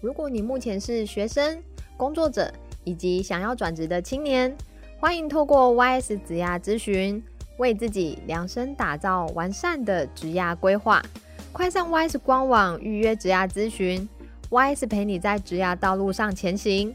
如果你目前是学生、工作者以及想要转职的青年，欢迎透过 YS 职涯咨询，为自己量身打造完善的职涯规划。快上 YS 官网预约职涯咨询，YS 陪你在职涯道路上前行。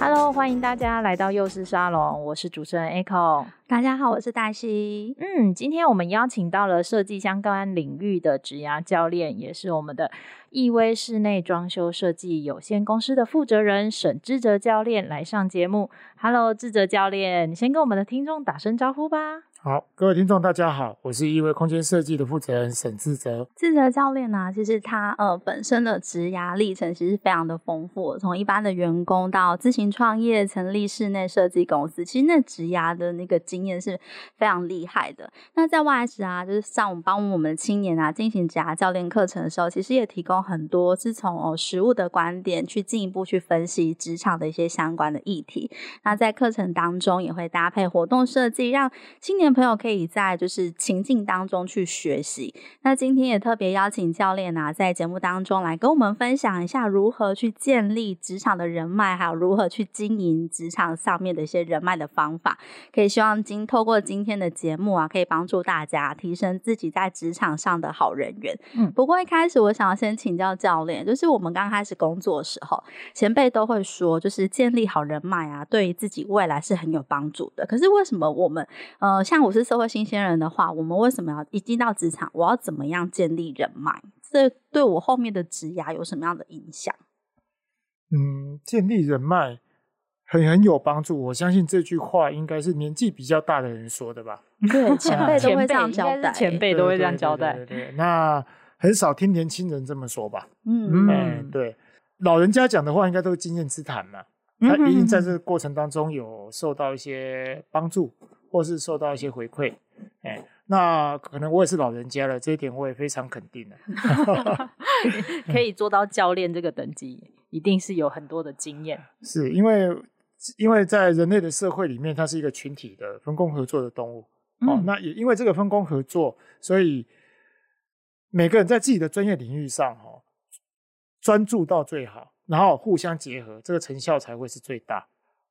Hello，欢迎大家来到幼师沙龙，我是主持人 Echo。大家好，我是黛西。嗯，今天我们邀请到了设计相关领域的职涯教练，也是我们的易威室内装修设计有限公司的负责人沈志哲教练来上节目。Hello，志哲教练，你先跟我们的听众打声招呼吧。好，各位听众，大家好，我是易威空间设计的负责人沈志泽。志泽教练呢、其实他呃本身的职涯历程其实非常的丰富，从一般的员工到自行创业，成立室内设计公司，其实那职涯的那个经验是非常厉害的。那在 YS 啊，就是上我们帮我们青年啊进行职涯教练课程的时候，其实也提供很多是从哦实务的观点去进一步去分析职场的一些相关的议题。那在课程当中也会搭配活动设计，让青年朋友可以在就是情境当中去学习。那今天也特别邀请教练啊，在节目当中来跟我们分享一下如何去建立职场的人脉，还有如何去经营职场上面的一些人脉的方法。可以希望今透过今天的节目啊，可以帮助大家提升自己在职场上的好人缘。嗯，不过一开始我想要先请教教练，就是我们刚开始工作的时候，前辈都会说，就是建立好人脉啊，对于自己未来是很有帮助的。可是为什么我们呃，像我是社会新鲜人的话，我们为什么要一进到职场，我要怎么样建立人脉？这对我后面的职涯有什么样的影响？嗯，建立人脉很很有帮助。我相信这句话应该是年纪比较大的人说的吧？对，前辈 都会这样交代，前辈都会这样交代。对，对，对，对，那很少听年轻人这么说吧？嗯嗯，对，老人家讲的话应该都是经验之谈嘛。他一定在这个过程当中有受到一些帮助。或是受到一些回馈，哎，那可能我也是老人家了，这一点我也非常肯定的。可以做到教练这个等级，一定是有很多的经验。是因为，因为在人类的社会里面，它是一个群体的分工合作的动物。嗯、哦，那也因为这个分工合作，所以每个人在自己的专业领域上，哦，专注到最好，然后互相结合，这个成效才会是最大。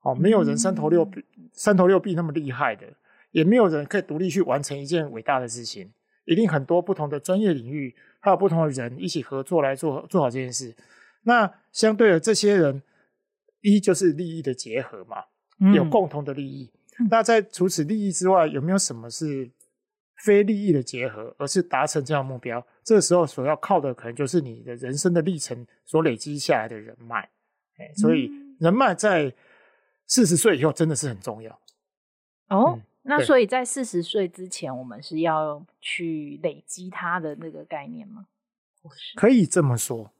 哦，没有人三头六臂，嗯、三头六臂那么厉害的，也没有人可以独立去完成一件伟大的事情。一定很多不同的专业领域，还有不同的人一起合作来做做好这件事。那相对的，这些人一就是利益的结合嘛，有共同的利益。嗯、那在除此利益之外，有没有什么是非利益的结合，而是达成这样的目标？这个时候所要靠的，可能就是你的人生的历程所累积下来的人脉。哎，所以人脉在。四十岁以后真的是很重要哦。嗯、那所以在四十岁之前，我们是要去累积它的那个概念吗？可以这么说，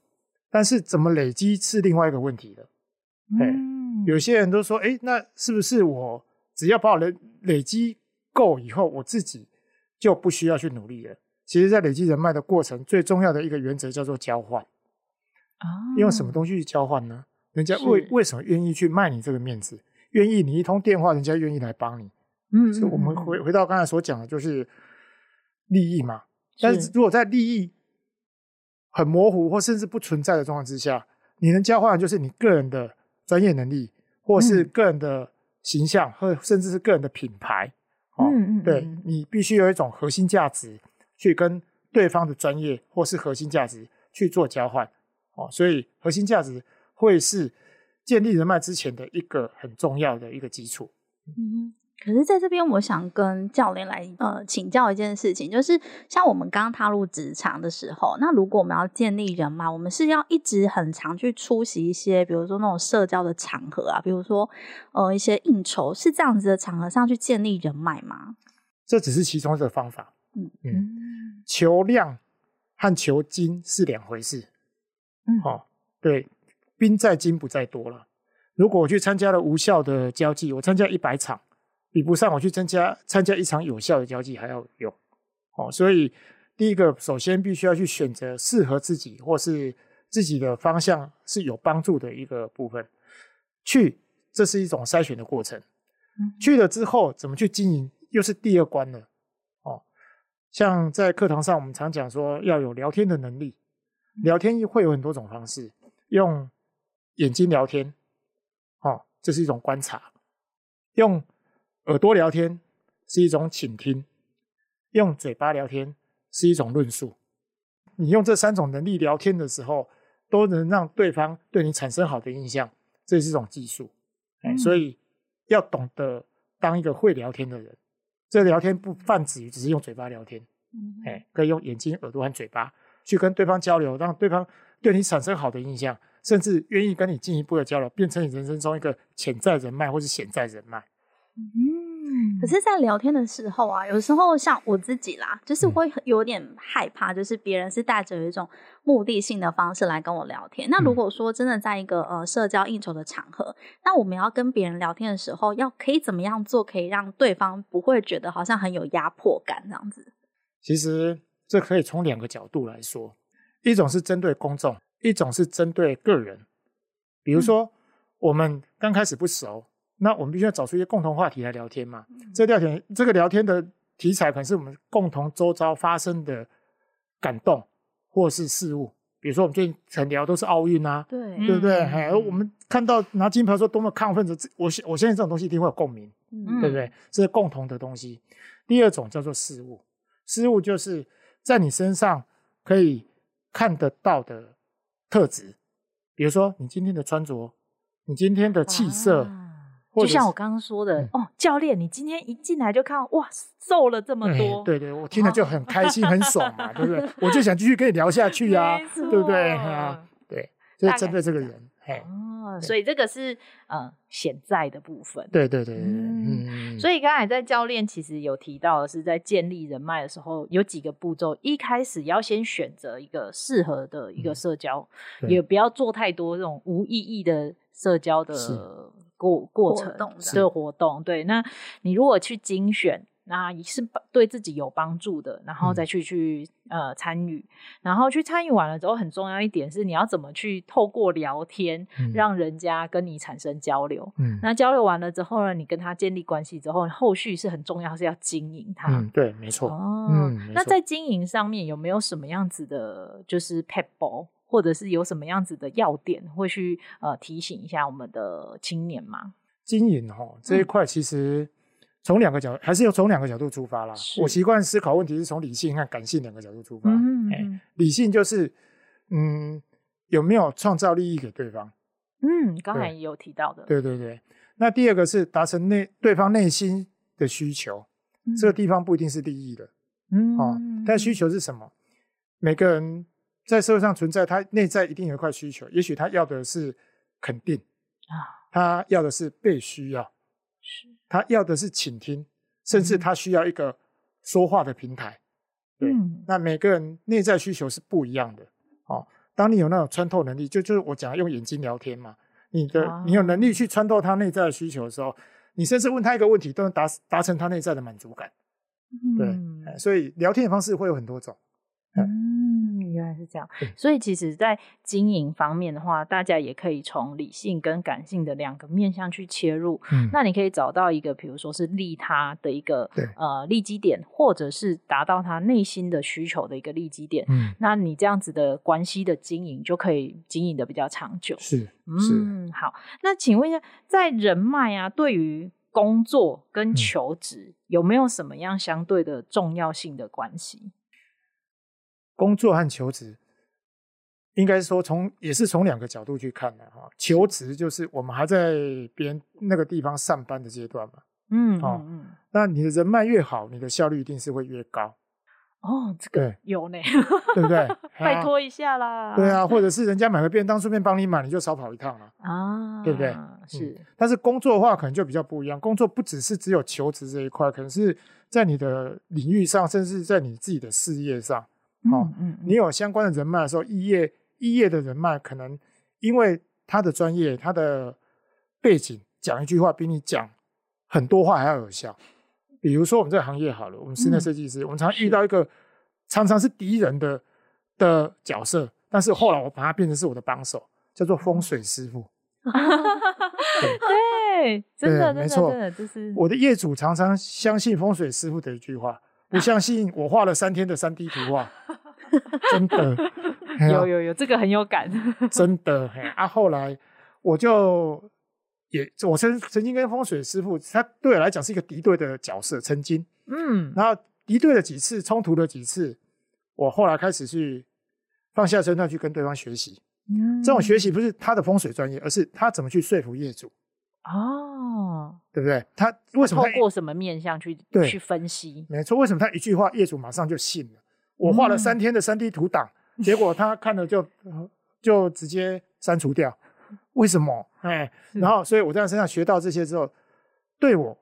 但是怎么累积是另外一个问题了。嗯，有些人都说，哎，那是不是我只要把我的累积够以后，我自己就不需要去努力了？其实，在累积人脉的过程，最重要的一个原则叫做交换。哦，用什么东西去交换呢？人家为为什么愿意去卖你这个面子？愿意你一通电话，人家愿意来帮你。嗯，所以我们回回到刚才所讲的，就是利益嘛。但是如果在利益很模糊或甚至不存在的状况之下，你能交换的就是你个人的专业能力，或是个人的形象，或甚至是个人的品牌。嗯嗯，对，你必须有一种核心价值去跟对方的专业或是核心价值去做交换。哦，所以核心价值。会是建立人脉之前的一个很重要的一个基础。嗯，可是在这边，我想跟教练来呃请教一件事情，就是像我们刚踏入职场的时候，那如果我们要建立人脉，我们是要一直很常去出席一些，比如说那种社交的场合啊，比如说呃一些应酬，是这样子的场合上去建立人脉吗？这只是其中一个方法。嗯嗯，求量和求精是两回事。嗯，好、哦，对，兵在精不在多了。如果我去参加了无效的交际，我参加一百场。比不上我去参加参加一场有效的交际还要有哦，所以第一个首先必须要去选择适合自己或是自己的方向是有帮助的一个部分，去这是一种筛选的过程。去了之后怎么去经营又是第二关了哦。像在课堂上我们常讲说要有聊天的能力，聊天会有很多种方式，用眼睛聊天哦，这是一种观察，用。耳朵聊天是一种倾听，用嘴巴聊天是一种论述。你用这三种能力聊天的时候，都能让对方对你产生好的印象，这是一种技术。嗯。所以要懂得当一个会聊天的人。这聊天不泛指于只是用嘴巴聊天，哎，可以用眼睛、耳朵和嘴巴去跟对方交流，让对方对你产生好的印象，甚至愿意跟你进一步的交流，变成你人生中一个潜在人脉或是潜在人脉。嗯可是，在聊天的时候啊，有时候像我自己啦，就是会有点害怕，就是别人是带着一种目的性的方式来跟我聊天。那如果说真的在一个呃社交应酬的场合，那我们要跟别人聊天的时候，要可以怎么样做，可以让对方不会觉得好像很有压迫感这样子？其实这可以从两个角度来说，一种是针对公众，一种是针对个人。比如说，我们刚开始不熟。那我们必须要找出一些共同话题来聊天嘛。嗯、这聊天，这个聊天的题材可能是我们共同周遭发生的感动，或是事物。比如说，我们最近常聊都是奥运啊，对，对不对？哎、嗯，我们看到拿金牌说多么亢奋的，我我相信这种东西一定会有共鸣，嗯、对不对？这是共同的东西。第二种叫做事物，事物就是在你身上可以看得到的特质，比如说你今天的穿着，你今天的气色。啊就像我刚刚说的、嗯、哦，教练，你今天一进来就看哇，瘦了这么多。欸、对对，我听了就很开心，哦、很爽嘛，对不对？我就想继续跟你聊下去啊，对不对？啊，对，就是针对这个人。嘿哦，所以这个是呃潜在的部分。对对对对，嗯。嗯，所以刚才在教练其实有提到的是，在建立人脉的时候有几个步骤，一开始要先选择一个适合的一个社交，嗯、也不要做太多这种无意义的社交的。过过程的活动，对，那你如果去精选，那也是对自己有帮助的，然后再去去、嗯、呃参与，然后去参与完了之后，很重要一点是你要怎么去透过聊天，嗯、让人家跟你产生交流。嗯，那交流完了之后呢，你跟他建立关系之后，后续是很重要，是要经营他。嗯，对，没错。哦，嗯、那在经营上面有没有什么样子的，就是 PEP，？或者是有什么样子的要点，会去呃提醒一下我们的青年吗？经营哈这一块，其实从两个角还是要从两个角度出发啦。我习惯思考问题是从理性和感性两个角度出发。嗯，嗯，嗯，理性就是嗯有没有创造利益给对方？嗯，刚才也有提到的。对对对。那第二个是达成内对方内心的需求，嗯、这个地方不一定是利益的。嗯，哦，但需求是什么？每个人。在社会上存在，他内在一定有一块需求。也许他要的是肯定啊，他要的是被需要，是他要的是倾听，甚至他需要一个说话的平台。对，嗯、那每个人内在需求是不一样的。哦，当你有那种穿透能力，就就是我讲用眼睛聊天嘛，你的、啊、你有能力去穿透他内在的需求的时候，你甚至问他一个问题，都能达达成他内在的满足感。对、嗯，所以聊天的方式会有很多种。嗯是这样，所以其实，在经营方面的话，大家也可以从理性跟感性的两个面向去切入。嗯，那你可以找到一个，比如说是利他的一个对呃利基点，或者是达到他内心的需求的一个利基点。嗯，那你这样子的关系的经营，就可以经营的比较长久。是，嗯，是好。那请问一下，在人脉啊，对于工作跟求职，嗯、有没有什么样相对的重要性的关系？工作和求职，应该说从也是从两个角度去看的哈。求职就是我们还在别人那个地方上班的阶段嘛，嗯，哦，嗯那你的人脉越好，你的效率一定是会越高。哦，这个有呢，对不对？拜托一下啦。对啊，或者是人家买个便当顺便帮你买，你就少跑一趟了啊，对不对？是。但是工作的话，可能就比较不一样。工作不只是只有求职这一块，可能是在你的领域上，甚至在你自己的事业上，哦，你有相关的人脉的时候，异业异业的人脉，可能因为他的专业、他的背景，讲一句话比你讲很多话还要有效。比如说我们这个行业好了，我们室内设计师，嗯、我们常常遇到一个常常是敌人的的角色，但是后来我把他变成是我的帮手，叫做风水师傅。对，真的，没错，真的，就是。我的业主常常相信风水师傅的一句话，不相信我画了三天的三 D 图画。真的，有有有，这个很有感。真的，嘿啊，后来我就。也，我曾曾经跟风水师傅，他对我来讲是一个敌对的角色，曾经，嗯，然后敌对了几次，冲突了几次，我后来开始去放下身段去跟对方学习，嗯，这种学习不是他的风水专业，而是他怎么去说服业主，哦，对不对？他为什么透过什么面向去去分析？没错，为什么他一句话业主马上就信了？我画了三天的三 D 图档，嗯，结果他看了就就直接删除掉。为什么？哎，然后，所以我在他身上学到这些之后，对我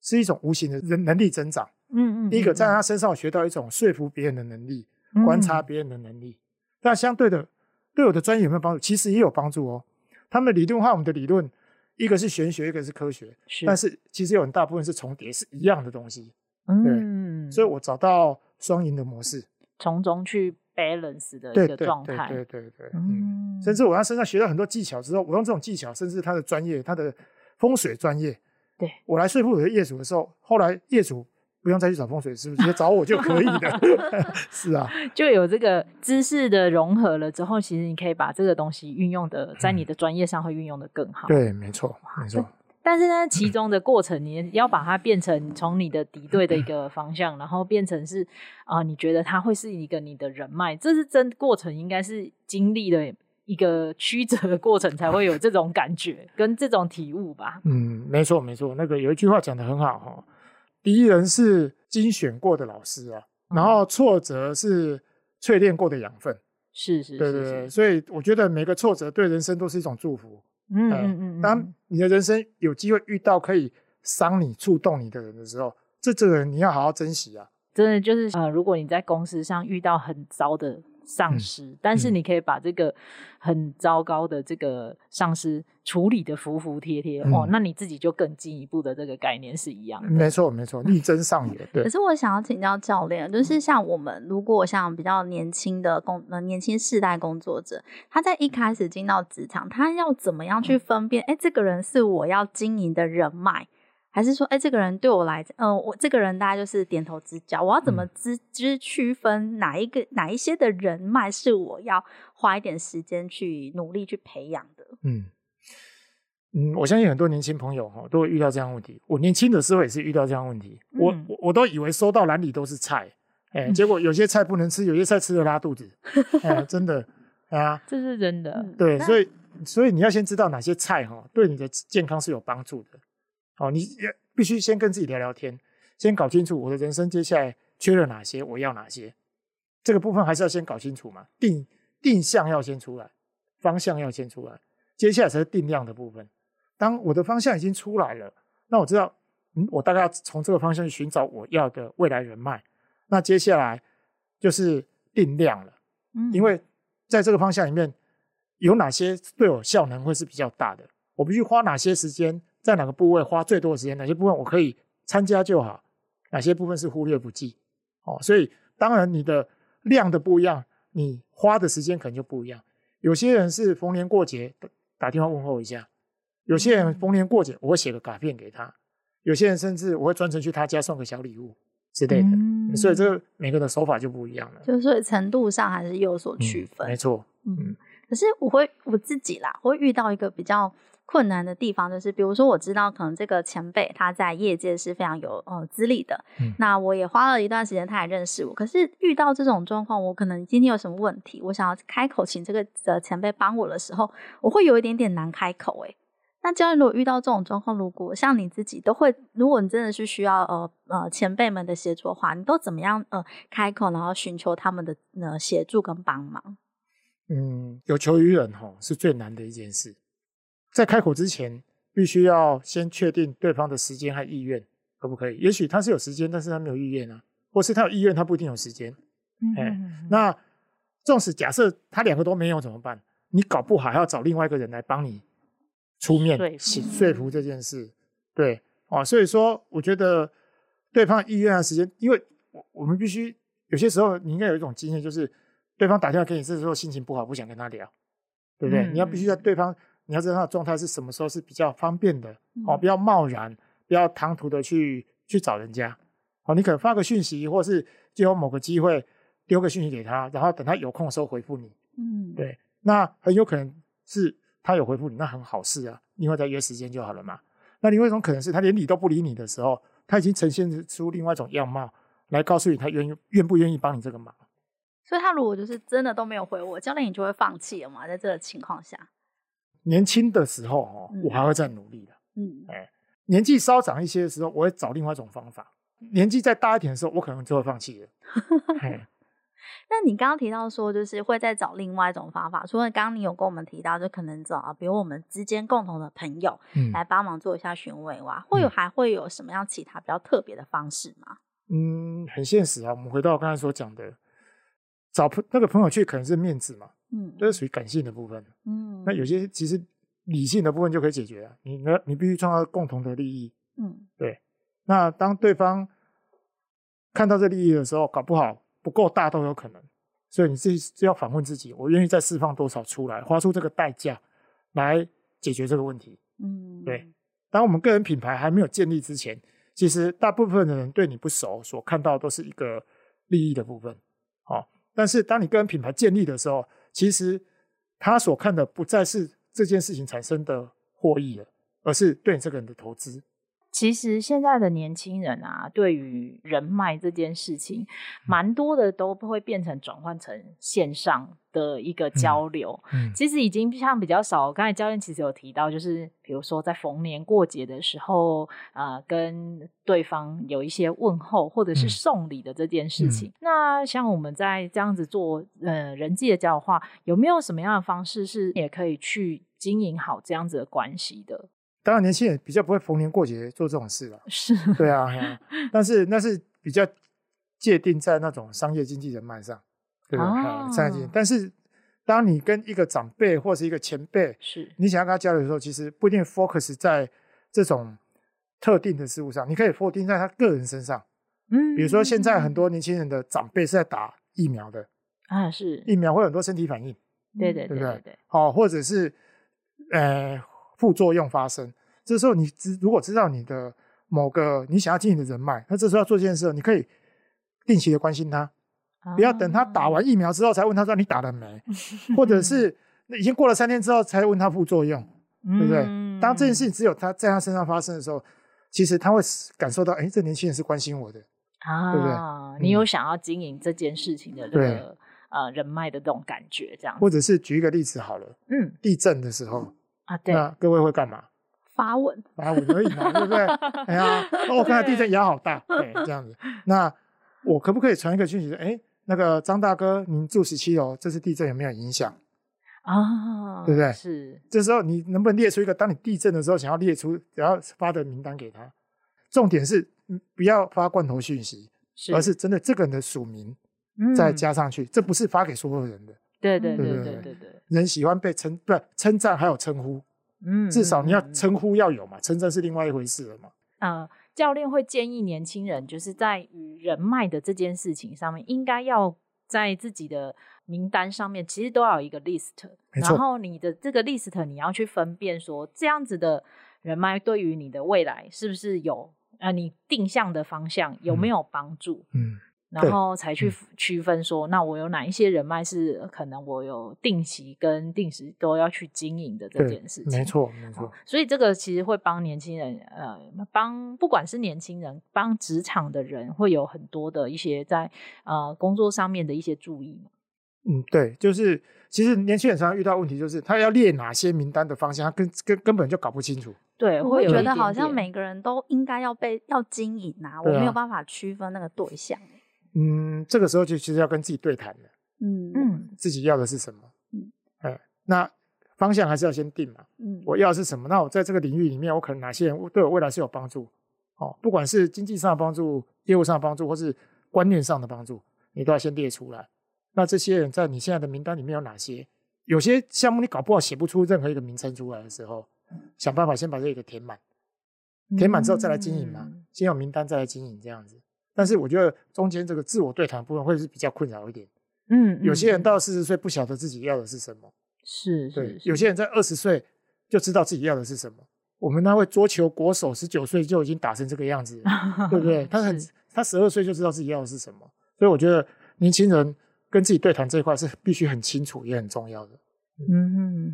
是一种无形的人能力增长。嗯嗯。第一个，在他身上学到一种说服别人的能力，观察别人的能力。那相对的，对我的专业有没有帮助？其实也有帮助哦。他们的理论化我们的理论，一个是玄学，一个是科学，但是其实有很大部分是重叠，是一样的东西。嗯。所以我找到双赢的模式，从中去。balance 的一个状态，对对对对，嗯，甚至我在身上学到很多技巧之后，我用这种技巧，甚至他的专业，他的风水专业，对我来说服我的业主的时候，后来业主不用再去找风水师傅，直接找我就可以了。是啊，就有这个知识的融合了之后，其实你可以把这个东西运用的，在你的专业上会运用的更好。对，没错，没错。但是呢，其中的过程，你要把它变成从你的敌对的一个方向，然后变成是啊、呃，你觉得它会是一个你的人脉，这是真过程，应该是经历了一个曲折的过程，才会有这种感觉跟这种体悟吧。嗯，没错没错，那个有一句话讲的很好哈，敌人是精选过的老师啊，然后挫折是淬炼过的养分。是是是，对对对，所以我觉得每个挫折对人生都是一种祝福。嗯嗯嗯，当你的人生有机会遇到可以伤你、触动你的人的时候，这这个人你要好好珍惜啊！真的就是呃，如果你在公司上遇到很糟的。上司，嗯、但是你可以把这个很糟糕的这个上司处理的服服帖帖、嗯、哦，那你自己就更进一步的这个概念是一样的。没错，没错，力争上游。对。可是我想要请教教练，就是像我们如果像比较年轻的工呃年轻世代工作者，他在一开始进到职场，他要怎么样去分辨？哎、嗯，这个人是我要经营的人脉。还是说，哎、欸，这个人对我来讲，嗯、呃，我这个人大家就是点头之交。我要怎么知知区分哪一个哪一些的人脉是我要花一点时间去努力去培养的？嗯嗯，我相信很多年轻朋友哈都会遇到这样的问题。我年轻的时候也是遇到这样的问题，嗯、我我我都以为收到篮里都是菜，哎、欸，结果有些菜不能吃，有些菜吃了拉肚子，哎、欸，真的啊，这是真的。对，所以所以你要先知道哪些菜哈对你的健康是有帮助的。好，你也必须先跟自己聊聊天，先搞清楚我的人生接下来缺了哪些，我要哪些，这个部分还是要先搞清楚嘛。定定向要先出来，方向要先出来，接下来才是定量的部分。当我的方向已经出来了，那我知道，嗯，我大概要从这个方向去寻找我要的未来人脉。那接下来就是定量了，嗯，因为在这个方向里面有哪些对我效能会是比较大的，我必须花哪些时间。在哪个部位花最多的时间？哪些部分我可以参加就好？哪些部分是忽略不计？哦，所以当然你的量的不一样，你花的时间可能就不一样。有些人是逢年过节打电话问候一下，有些人逢年过节我会写个卡片给他，有些人甚至我会专程去他家送个小礼物之类的。嗯，所以这个每个的手法就不一样了，就是程度上还是有所区分。嗯，没错，嗯，可是我会我自己啦，我会遇到一个比较。困难的地方就是，比如说我知道可能这个前辈他在业界是非常有呃资历的，嗯，那我也花了一段时间，他也认识我。可是遇到这种状况，我可能今天有什么问题，我想要开口请这个的前辈帮我的时候，我会有一点点难开口诶。那教练如果遇到这种状况，如果像你自己都会，如果你真的是需要呃呃前辈们的协助的话，你都怎么样呃开口，然后寻求他们的呃协助跟帮忙？嗯，有求于人吼是最难的一件事，在开口之前，必须要先确定对方的时间和意愿可不可以？也许他是有时间，但是他没有意愿啊，或是他有意愿，他不一定有时间。嗯，嗯，嗯，欸，那纵使假设他两个都没有怎么办？你搞不好还要找另外一个人来帮你。出面说说服这件事，对啊，所以说我觉得对方意愿和时间，因为我我们必须有些时候你应该有一种经验，就是对方打电话给你这时候心情不好，不想跟他聊，对不对？嗯、你要必须在对方你要知道他的状态是什么时候是比较方便的哦，不要贸然，不要唐突的去去找人家哦，你可能发个讯息，或是借由某个机会丢个讯息给他，然后等他有空的时候回复你，嗯，对，那很有可能是。他有回复你，那很好事啊，另外再约时间就好了嘛。那另外一种可能是他连理都不理你的时候，他已经呈现出另外一种样貌来告诉你他愿意愿不愿意帮你这个忙。所以他如果就是真的都没有回我，教练你就会放弃了嘛？在这个情况下，年轻的时候哦，我还会再努力的。嗯，哎，年纪稍长一些的时候，我会找另外一种方法。年纪再大一点的时候，我可能就会放弃了。那你刚刚提到说，就是会再找另外一种方法，除了刚刚你有跟我们提到，就可能找比如我们之间共同的朋友来帮忙做一下询问哇，嗯、会有还会有什么样其他比较特别的方式吗？嗯，很现实啊。我们回到我刚才所讲的，找朋那个朋友去可能是面子嘛，嗯，这是属于感性的部分，嗯，那有些其实理性的部分就可以解决啊。你呢，你必须创造共同的利益，嗯，对。那当对方看到这利益的时候，搞不好。不够大都有可能，所以你自己就要反问自己：我愿意再释放多少出来，花出这个代价来解决这个问题？嗯，对。当我们个人品牌还没有建立之前，其实大部分的人对你不熟，所看到都是一个利益的部分。好，但是当你个人品牌建立的时候，其实他所看的不再是这件事情产生的获益了，而是对你这个人的投资。其实现在的年轻人啊，对于人脉这件事情，蛮多的都会变成转换成线上的一个交流。嗯嗯、其实已经像比较少。刚才教练其实有提到，就是比如说在逢年过节的时候，呃，跟对方有一些问候或者是送礼的这件事情。嗯嗯、那像我们在这样子做呃人际的交流的话，有没有什么样的方式是也可以去经营好这样子的关系的？当然，年轻人比较不会逢年过节做这种事了。是，对啊，但是那是比较界定在那种商业经纪人脉上，对吧？哦、商业经纪。但是，当你跟一个长辈或是一个前辈，是你想要跟他交流的时候，其实不一定 focus 在这种特定的事物上，你可以 focus 在他个人身上。嗯，比如说现在很多年轻人的长辈是在打疫苗的啊，是疫苗会有很多身体反应，对对对对对，好，或者是呃。副作用发生，这时候你知如果知道你的某个你想要经营的人脉，那这时候要做这件事，你可以定期的关心他，不要等他打完疫苗之后才问他说你打了没，或者是已经过了三天之后才问他副作用，对不对？当这件事情只有他在他身上发生的时候，其实他会感受到，哎，这年轻人是关心我的，啊，对不对？你有想要经营这件事情的这个呃人脉的这种感觉，这样，或者是举一个例子好了，嗯，地震的时候。啊，对，那各位会干嘛？发文，发文而已嘛，对不对？哎呀，哦，我看到地震也好大，对，这样子。那我可不可以传一个讯息说，哎，那个张大哥，您住十七楼，这次地震有没有影响？啊，对不对？是。这时候你能不能列出一个，当你地震的时候想要列出，然后发的名单给他？重点是不要发罐头讯息，是而是真的这个人的署名再加上去，嗯、这不是发给所有人的。对对对对对对，人喜欢被称，不称赞还有称呼，嗯，至少你要称呼要有嘛，称赞是另外一回事了嘛。呃，教练会建议年轻人，就是在与人脉的这件事情上面，应该要在自己的名单上面，其实都要有一个 list。然后你的这个 list，你要去分辨说，这样子的人脉对于你的未来是不是有，呃，你定向的方向有没有帮助？嗯。嗯然后才去区分说，嗯、那我有哪一些人脉是可能我有定期跟定时都要去经营的这件事情。没错，没错。所以这个其实会帮年轻人，呃，帮不管是年轻人，帮职场的人，会有很多的一些在呃工作上面的一些注意。嗯，对，就是其实年轻人常常遇到问题，就是他要列哪些名单的方向，他根根根本就搞不清楚。对，我会觉得好像每个人都应该要被要经营啊，我没有办法区分那个对象。嗯，这个时候就其实要跟自己对谈了。嗯嗯，自己要的是什么？嗯，哎，那方向还是要先定嘛。嗯，我要的是什么？那我在这个领域里面，我可能哪些人对我未来是有帮助？哦，不管是经济上的帮助、业务上的帮助，或是观念上的帮助，你都要先列出来。那这些人在你现在的名单里面有哪些？有些项目你搞不好写不出任何一个名称出来的时候，想办法先把这个填满，填满之后再来经营嘛。嗯、先有名单再来经营这样子。但是我觉得中间这个自我对谈部分会是比较困扰一点。嗯，有些人到四十岁不晓得自己要的是什么，是，对。有些人在二十岁就知道自己要的是什么。我们那位桌球国手十九岁就已经打成这个样子，对不对？他很，他十二岁就知道自己要的是什么。所以我觉得年轻人。跟自己对谈这一块是必须很清楚也很重要的。嗯哼嗯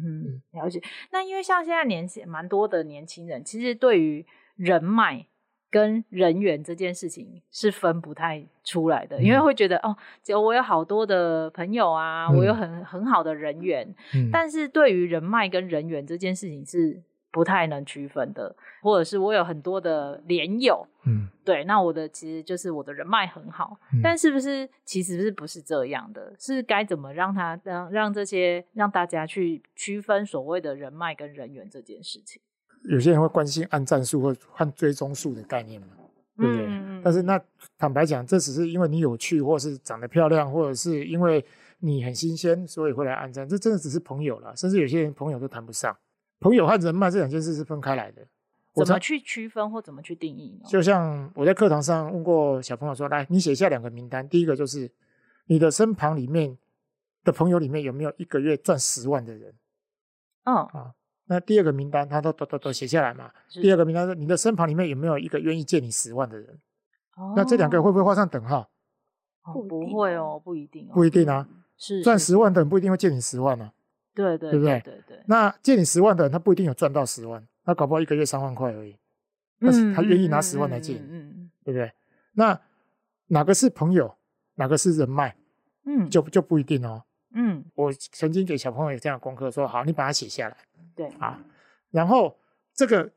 哼，了解。那因为像现在年轻蛮多的年轻人，其实对于人脉跟人缘这件事情是分不太出来的，嗯、因为会觉得哦，只有我有好多的朋友啊，嗯、我有很很好的人缘，嗯、但是对于人脉跟人缘这件事情是。不太能区分的，或者是我有很多的连友，嗯，对，那我的其实就是我的人脉很好，嗯、但是不是其实是不是这样的？是该怎么让他让让这些让大家去区分所谓的人脉跟人缘这件事情？有些人会关心按赞数或按追踪数的概念嘛，对不对？嗯、但是那坦白讲，这只是因为你有趣，或是长得漂亮，或者是因为你很新鲜，所以会来按赞。这真的只是朋友了，甚至有些人朋友都谈不上。朋友和人脉这两件事是分开来的，怎么去区分或怎么去定义呢？就像我在课堂上问过小朋友说：“来，你写下两个名单，第一个就是你的身旁里面的朋友里面有没有一个月赚十万的人？”嗯啊，那第二个名单他都都都都写下来嘛。第二个名单是你的身旁里面有没有一个愿意借你十万的人？哦，那这两个会不会画上等号？不不会哦，不一定哦，不一定啊。是赚十万的人不一定会借你十万啊。对对对不对？对对。那借你十万的人，他不一定有赚到十万，他搞不好一个月三万块而已。但是他愿意拿十万来借你，嗯，对不对？那哪个是朋友，哪个是人脉？嗯，就就不一定哦。嗯，我曾经给小朋友有这样的功课，说好，你把它写下来。对啊，然后这个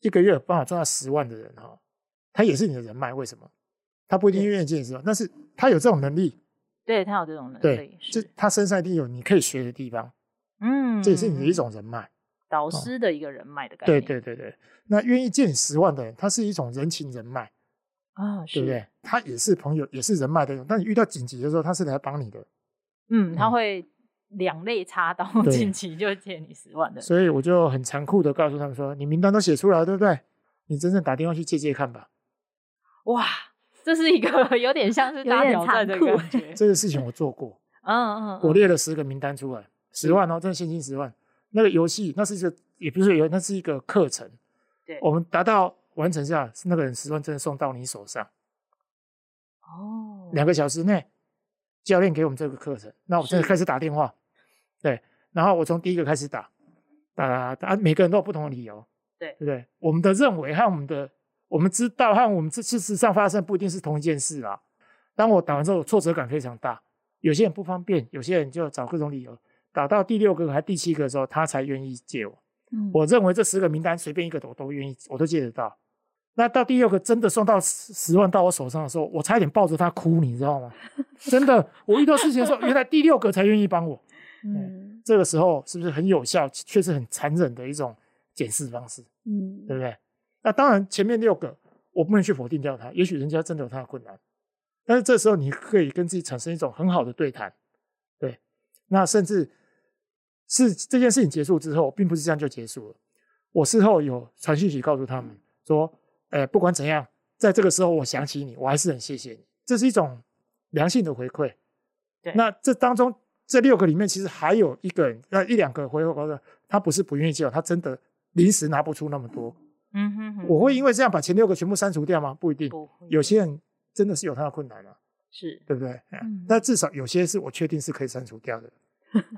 一个月有办法赚到十万的人哈，他也是你的人脉，为什么？他不一定愿意借你十万，但是他有这种能力。对，他有这种能力，对，就他身上一定有你可以学的地方。嗯，这也是你的一种人脉，导师的一个人脉的感觉。对对对对，那愿意借你十万的人，他是一种人情人脉啊，对不对？他也是朋友，也是人脉的。但你遇到紧急的时候，他是来帮你的。嗯，他会两肋插刀，近期就借你十万的。所以我就很残酷的告诉他们说：“你名单都写出来了，对不对？你真正打电话去借借看吧。”哇，这是一个有点像是大挑战的感觉。这个事情我做过，嗯嗯，我列了十个名单出来。十万哦，真的现金十万。那个游戏，那是一个，也不是游，那是一个课程。对，我们达到完成下，是那个人十万真的送到你手上。哦，两个小时内，教练给我们这个课程，那我真的开始打电话。是对，然后我从第一个开始打，打打，每个人都有不同的理由。对，对不对？我们的认为和我们的，我们知道和我们这事实上发生不一定是同一件事啊。当我打完之后，挫折感非常大。有些人不方便，有些人就找各种理由。打到第六个还第七个的时候，他才愿意借我。嗯、我认为这十个名单随便一个我都愿意，我都借得到。那到第六个真的送到十十万到我手上的时候，我差一点抱着他哭，你知道吗？真的，我遇到事情的时候，原来第六个才愿意帮我。嗯，这个时候是不是很有效，却是很残忍的一种检视方式？嗯，对不对？那当然，前面六个我不能去否定掉他，也许人家真的有他的困难，但是这时候你可以跟自己产生一种很好的对谈。对，那甚至。是这件事情结束之后，并不是这样就结束了。我事后有传讯息告诉他们说，呃，不管怎样，在这个时候我想起你，我还是很谢谢你。这是一种良性的回馈。对。那这当中这六个里面，其实还有一个人，那一两个回馈，他不是不愿意借，他真的临时拿不出那么多。嗯哼哼。我会因为这样把前六个全部删除掉吗？不一定。有些人真的是有他的困难啊，是对不对？嗯。但至少有些是我确定是可以删除掉的。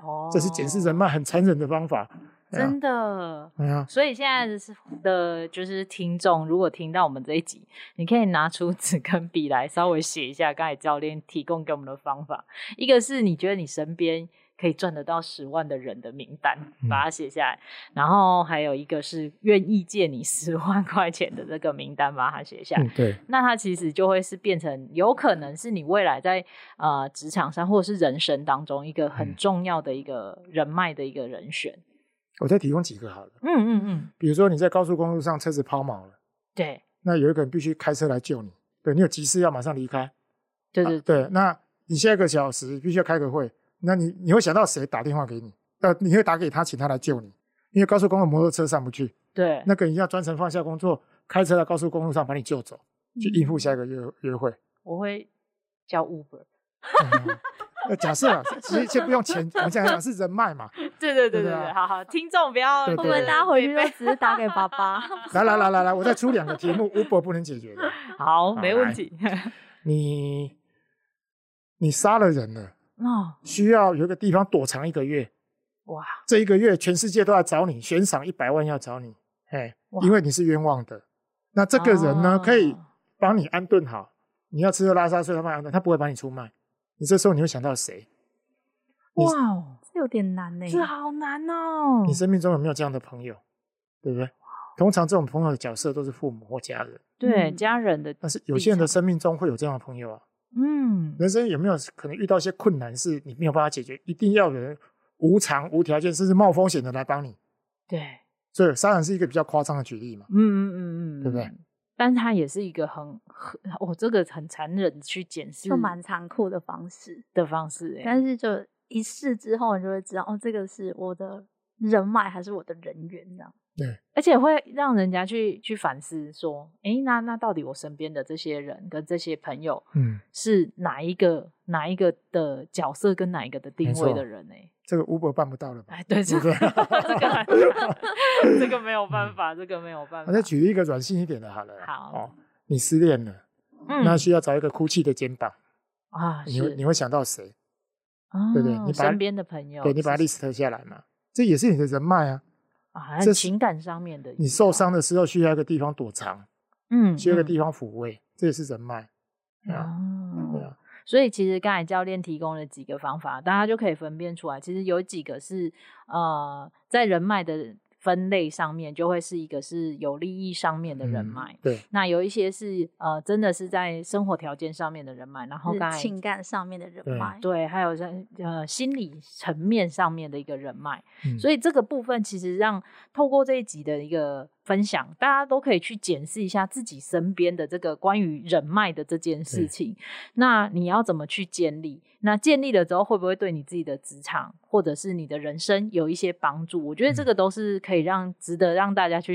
哦，这是检视人脉很残忍的方法，真的。所以现在是的，就是听众，如果听到我们这一集，你可以拿出纸跟笔来，稍微写一下刚才教练提供给我们的方法。一个是你觉得你身边可以赚得到十万的人的名单，把它写下来。嗯、然后还有一个是愿意借你十万块钱的这个名单，把它写下来。嗯、对，那它其实就会是变成有可能是你未来在呃职场上或者是人生当中一个很重要的一个人脉的一个人选。我再提供几个好了。嗯嗯嗯。比如说你在高速公路上车子抛锚了，对，那有一个人必须开车来救你。对，你有急事要马上离开。对对、啊、对，那你下一个小时必须要开个会，那你你会想到谁打电话给你？呃，你会打给他，请他来救你，因为高速公路摩托车上不去。对，那个人要专程放下工作，开车到高速公路上把你救走，去应付下一个约约会。我会叫 Uber。呃，假设啊，其实先不用钱，我们讲讲是人脉嘛。对对对对对，好好，听众不要，我们大家回去就只是打给爸爸。来来来来来，我再出两个题目，Uber 不能解决的。好，没问题。你。你杀了人了，哦，需要有一个地方躲藏一个月，哇，这一个月全世界都要找你，悬赏一百万要找你，因为你是冤枉的。那这个人呢，哦、可以帮你安顿好，你要吃喝拉撒睡，他帮你安顿，他不会把你出卖。你这时候你会想到谁？哇，这有点难呢，这好难哦。你生命中有没有这样的朋友？对不对？通常这种朋友的角色都是父母或家人，对，家人的。但是有些人的生命中会有这样的朋友啊。嗯，人生有没有可能遇到一些困难，是你没有办法解决？一定要有人无偿、无条件，甚至冒风险的来帮你。对，所以杀人是一个比较夸张的举例嘛。嗯嗯嗯嗯，对不对？但是它也是一个很很，哦，这个很残忍去检视，就蛮残酷的方式的方式。但是就一试之后，你就会知道，哦，这个是我的人脉还是我的人缘这样。对，而且会让人家去去反思说，哎、欸，那那到底我身边的这些人跟这些朋友，嗯，是哪一个、嗯、哪一个的角色跟哪一个的定位的人呢？这个 Uber 办不到了吧？哎，对，这个这个 这个没有办法，这个没有办法。我再举一个软性一点的，好了，好，哦，你失恋了，嗯，那需要找一个哭泣的肩膀啊，你会你会想到谁？哦，对不对？你身边的朋友，对，你把它 list 下来嘛，这也是你的人脉啊。啊，这情感上面的，你受伤的时候需要一个地方躲藏，嗯，需要一个地方抚慰，嗯、这也是人脉，哦啊，对啊。所以其实刚才教练提供了几个方法，大家就可以分辨出来，其实有几个是呃，在人脉的。分类上面就会是一个是有利益上面的人脉，嗯，对。那有一些是呃，真的是在生活条件上面的人脉，然后刚才情感上面的人脉，对，对，还有在呃心理层面上面的一个人脉。嗯，所以这个部分其实让透过这一集的一个。分享，大家都可以去检视一下自己身边的这个关于人脉的这件事情。那你要怎么去建立？那建立了之后，会不会对你自己的职场或者是你的人生有一些帮助？我觉得这个都是可以让值得让大家去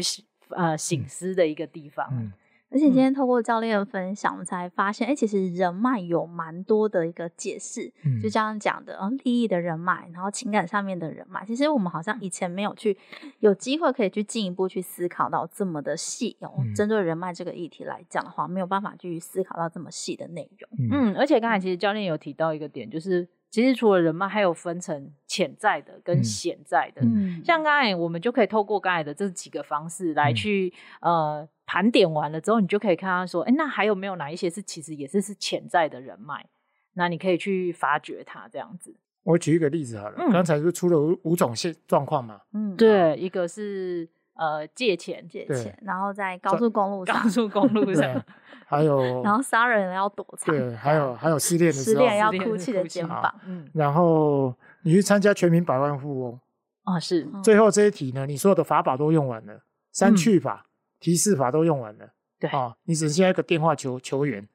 呃醒思的一个地方。嗯嗯而且今天透过教练的分享，我们才发现，哎、欸，其实人脉有蛮多的一个解释。嗯，就这样讲的，嗯，利益的人脉，然后情感上面的人脉，其实我们好像以前没有去有机会可以去进一步去思考到这么的细。哦，针对人脉这个议题来讲的话，没有办法去思考到这么细的内容。嗯，而且刚才其实教练有提到一个点，就是。其实除了人脉，还有分成潜在的跟显在的。嗯，像刚才我们就可以透过刚才的这几个方式来去、嗯、呃盘点完了之后，你就可以看到说，哎，那还有没有哪一些是其实也是是潜在的人脉？那你可以去发掘它这样子。我举一个例子好了，嗯、刚才是出了五五种现状况嘛。嗯，对，一个是。呃，借钱借钱，然后在高速公路 上，高速公路上，还有，然后杀人要躲藏，对，还有还有失恋的时候，失恋要哭泣的肩膀，嗯，然后你去参加全民百万富翁，啊是，最。后这一题呢，你所有的法宝都用完了，删去法、提示法都用完了，对。啊，你只剩下一个电话求求援，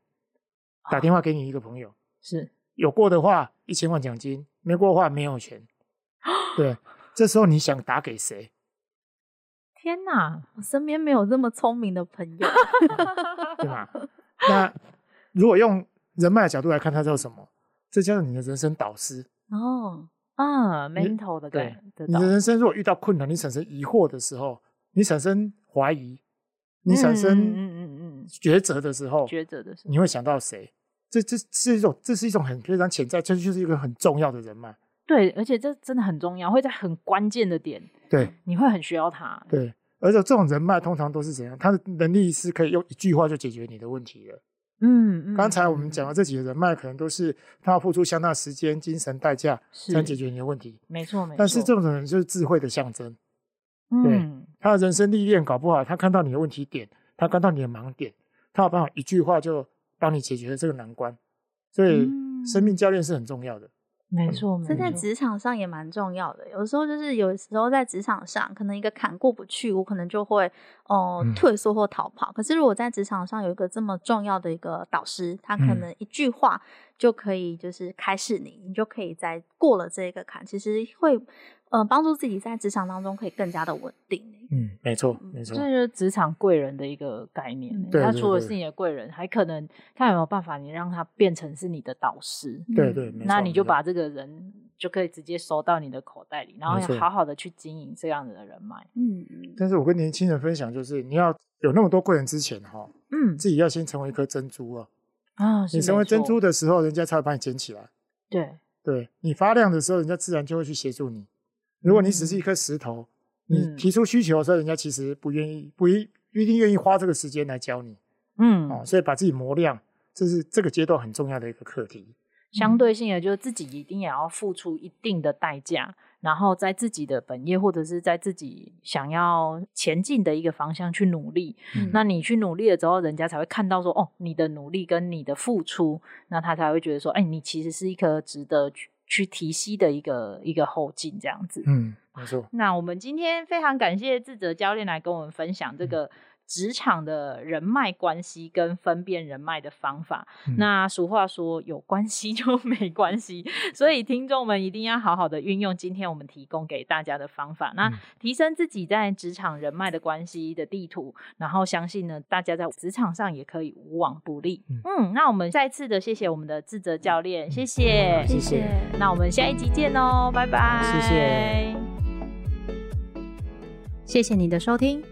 打电话给你一个朋友，是。有过的话一千万奖金，没过的话没有钱，对，这时候你想打给谁？天呐，我身边没有这么聪明的朋友，对吧？那如果用人脉的角度来看，它叫什么？这叫做你的人生导师哦啊，mentor 的对。你的人生如果遇到困难，你产生疑惑的时候，你产生怀疑，你产生嗯嗯嗯抉择的时候，抉择的时候，你会想到谁？这这是一种，这是一种很非常潜在，这就是一个很重要的人脉。对，而且这真的很重要，会在很关键的点，对，你会很需要他。对，而且这种人脉通常都是怎样？他的能力是可以用一句话就解决你的问题的。嗯，刚才我们讲的这几个人脉，可能都是他要付出相当时间、精神代价才能解决你的问题。没错，没错。但是这种人就是智慧的象征。嗯、对，他的人生历练搞不好，他看到你的问题点，他看到你的盲点，他有办法一句话就帮你解决了这个难关。所以，生命教练是很重要的。没错，这在职场上也蛮重要的。有时候就是有时候在职场上，可能一个坎过不去，我可能就会哦、呃、退缩或逃跑。可是如果在职场上有一个这么重要的一个导师，他可能一句话就可以就是开示你，你就可以在过了这个坎，其实会呃帮助自己在职场当中可以更加的稳定。嗯，没错，没错，这就是职场贵人的一个概念。对，他除了是你的贵人，还可能看有没有办法，你让他变成是你的导师。对对，那你就把这个人就可以直接收到你的口袋里，然后要好好的去经营这样子的人脉。嗯，但是我跟年轻人分享，就是你要有那么多贵人之前，哈，嗯，自己要先成为一颗珍珠啊。啊，你成为珍珠的时候，人家才会把你捡起来。对，对你发亮的时候，人家自然就会去协助你。如果你只是一颗石头。你提出需求的时候，人家其实不愿意，不一不一定愿意花这个时间来教你，嗯，哦，所以把自己磨亮，这是这个阶段很重要的一个课题。相对性的，就是自己一定也要付出一定的代价，然后在自己的本业或者是在自己想要前进的一个方向去努力。嗯，那你去努力了之后，人家才会看到说，哦，你的努力跟你的付出，那他才会觉得说，哎，你其实是一颗值得去去提膝的一个一个后劲这样子。嗯。没错，那我们今天非常感谢智哲教练来跟我们分享这个职场的人脉关系跟分辨人脉的方法。嗯、那俗话说有关系就没关系，所以听众们一定要好好的运用今天我们提供给大家的方法，那提升自己在职场人脉的关系的地图，然后相信呢，大家在职场上也可以无往不利。嗯，嗯，那我们再次的谢谢我们的自责教练，谢谢，谢谢。那我们下一集见哦，拜拜，谢谢。谢谢你的收听。